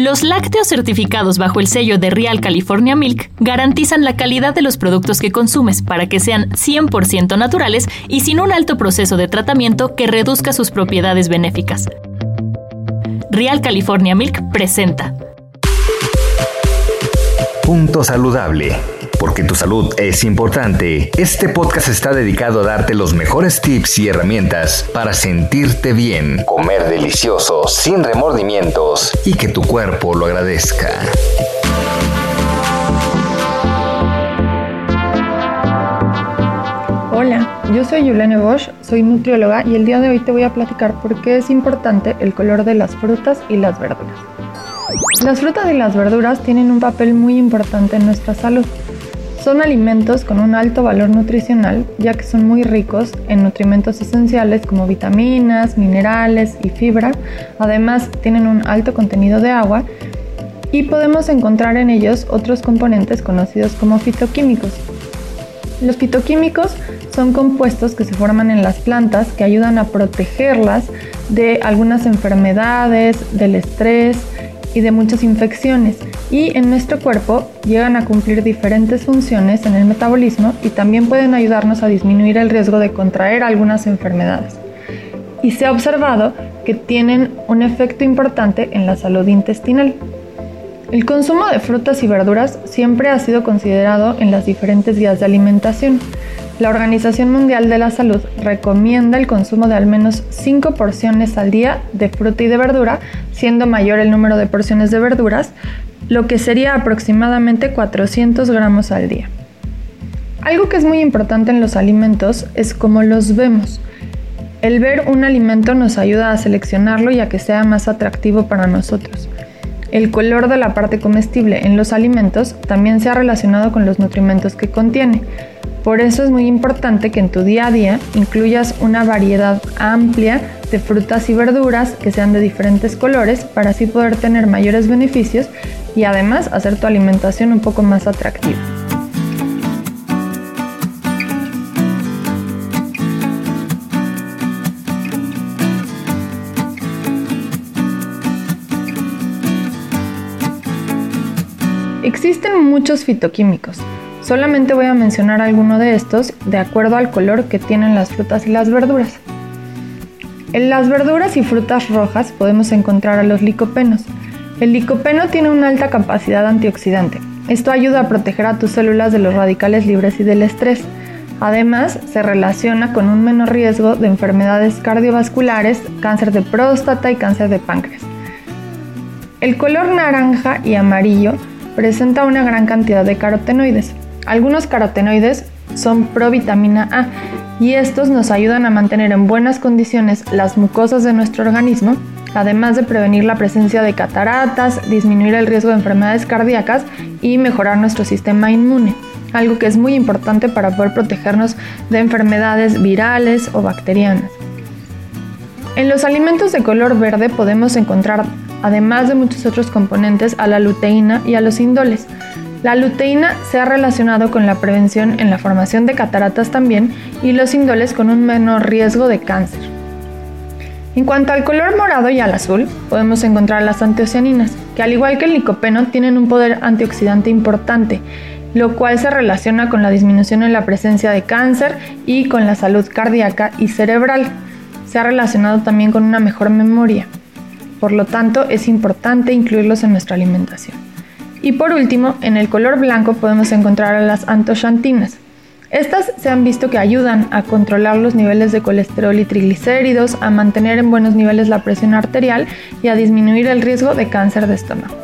Los lácteos certificados bajo el sello de Real California Milk garantizan la calidad de los productos que consumes para que sean 100% naturales y sin un alto proceso de tratamiento que reduzca sus propiedades benéficas. Real California Milk presenta Punto Saludable. Porque tu salud es importante, este podcast está dedicado a darte los mejores tips y herramientas para sentirte bien, comer delicioso, sin remordimientos y que tu cuerpo lo agradezca. Hola, yo soy Yulene Bosch, soy nutrióloga y el día de hoy te voy a platicar por qué es importante el color de las frutas y las verduras. Las frutas y las verduras tienen un papel muy importante en nuestra salud. Son alimentos con un alto valor nutricional ya que son muy ricos en nutrimentos esenciales como vitaminas, minerales y fibra. Además tienen un alto contenido de agua y podemos encontrar en ellos otros componentes conocidos como fitoquímicos. Los fitoquímicos son compuestos que se forman en las plantas que ayudan a protegerlas de algunas enfermedades, del estrés, y de muchas infecciones y en nuestro cuerpo llegan a cumplir diferentes funciones en el metabolismo y también pueden ayudarnos a disminuir el riesgo de contraer algunas enfermedades. Y se ha observado que tienen un efecto importante en la salud intestinal. El consumo de frutas y verduras siempre ha sido considerado en las diferentes guías de alimentación. La Organización Mundial de la Salud recomienda el consumo de al menos 5 porciones al día de fruta y de verdura, siendo mayor el número de porciones de verduras, lo que sería aproximadamente 400 gramos al día. Algo que es muy importante en los alimentos es cómo los vemos. El ver un alimento nos ayuda a seleccionarlo y a que sea más atractivo para nosotros. El color de la parte comestible en los alimentos también se ha relacionado con los nutrimentos que contiene. Por eso es muy importante que en tu día a día incluyas una variedad amplia de frutas y verduras que sean de diferentes colores para así poder tener mayores beneficios y además hacer tu alimentación un poco más atractiva. Existen muchos fitoquímicos, Solamente voy a mencionar alguno de estos de acuerdo al color que tienen las frutas y las verduras. En las verduras y frutas rojas podemos encontrar a los licopenos. El licopeno tiene una alta capacidad antioxidante. Esto ayuda a proteger a tus células de los radicales libres y del estrés. Además, se relaciona con un menor riesgo de enfermedades cardiovasculares, cáncer de próstata y cáncer de páncreas. El color naranja y amarillo presenta una gran cantidad de carotenoides. Algunos carotenoides son provitamina A y estos nos ayudan a mantener en buenas condiciones las mucosas de nuestro organismo, además de prevenir la presencia de cataratas, disminuir el riesgo de enfermedades cardíacas y mejorar nuestro sistema inmune, algo que es muy importante para poder protegernos de enfermedades virales o bacterianas. En los alimentos de color verde podemos encontrar, además de muchos otros componentes, a la luteína y a los indoles, la luteína se ha relacionado con la prevención en la formación de cataratas también y los indoles con un menor riesgo de cáncer. En cuanto al color morado y al azul, podemos encontrar las antocianinas, que al igual que el licopeno tienen un poder antioxidante importante, lo cual se relaciona con la disminución en la presencia de cáncer y con la salud cardíaca y cerebral. Se ha relacionado también con una mejor memoria. Por lo tanto, es importante incluirlos en nuestra alimentación. Y por último, en el color blanco podemos encontrar a las antocianinas. Estas se han visto que ayudan a controlar los niveles de colesterol y triglicéridos, a mantener en buenos niveles la presión arterial y a disminuir el riesgo de cáncer de estómago.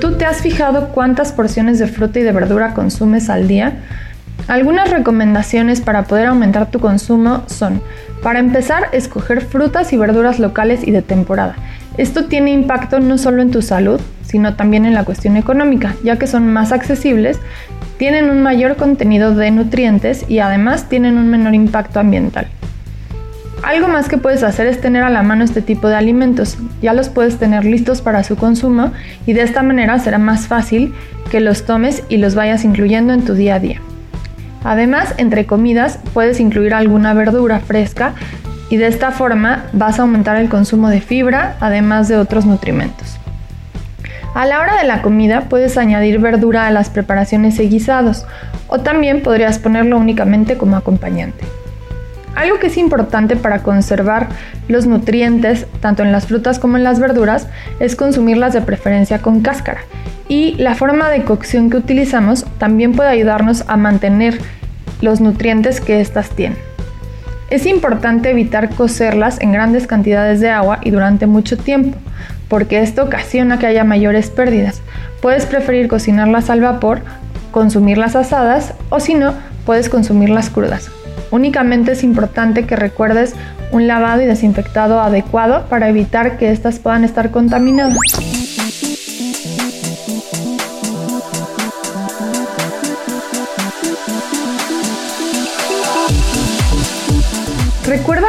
¿Tú te has fijado cuántas porciones de fruta y de verdura consumes al día? Algunas recomendaciones para poder aumentar tu consumo son, para empezar, escoger frutas y verduras locales y de temporada. Esto tiene impacto no solo en tu salud, sino también en la cuestión económica, ya que son más accesibles, tienen un mayor contenido de nutrientes y además tienen un menor impacto ambiental. Algo más que puedes hacer es tener a la mano este tipo de alimentos. Ya los puedes tener listos para su consumo y de esta manera será más fácil que los tomes y los vayas incluyendo en tu día a día. Además, entre comidas puedes incluir alguna verdura fresca y de esta forma vas a aumentar el consumo de fibra, además de otros nutrimentos. A la hora de la comida puedes añadir verdura a las preparaciones y guisados o también podrías ponerlo únicamente como acompañante. Algo que es importante para conservar los nutrientes tanto en las frutas como en las verduras es consumirlas de preferencia con cáscara y la forma de cocción que utilizamos también puede ayudarnos a mantener los nutrientes que éstas tienen. Es importante evitar cocerlas en grandes cantidades de agua y durante mucho tiempo, porque esto ocasiona que haya mayores pérdidas. Puedes preferir cocinarlas al vapor, consumirlas asadas o si no, puedes consumirlas crudas. Únicamente es importante que recuerdes un lavado y desinfectado adecuado para evitar que éstas puedan estar contaminadas.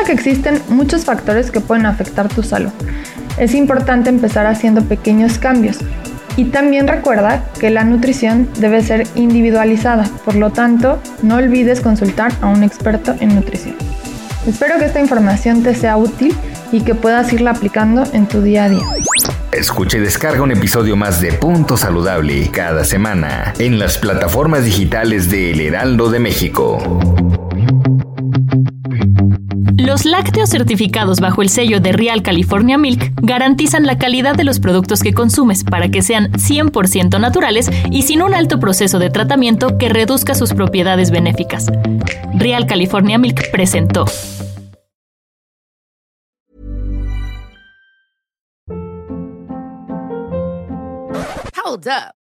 Que existen muchos factores que pueden afectar tu salud. Es importante empezar haciendo pequeños cambios. Y también recuerda que la nutrición debe ser individualizada, por lo tanto, no olvides consultar a un experto en nutrición. Espero que esta información te sea útil y que puedas irla aplicando en tu día a día. Escucha y descarga un episodio más de Punto Saludable cada semana en las plataformas digitales de El Heraldo de México. Los lácteos certificados bajo el sello de Real California Milk garantizan la calidad de los productos que consumes para que sean 100% naturales y sin un alto proceso de tratamiento que reduzca sus propiedades benéficas. Real California Milk presentó. Hold up.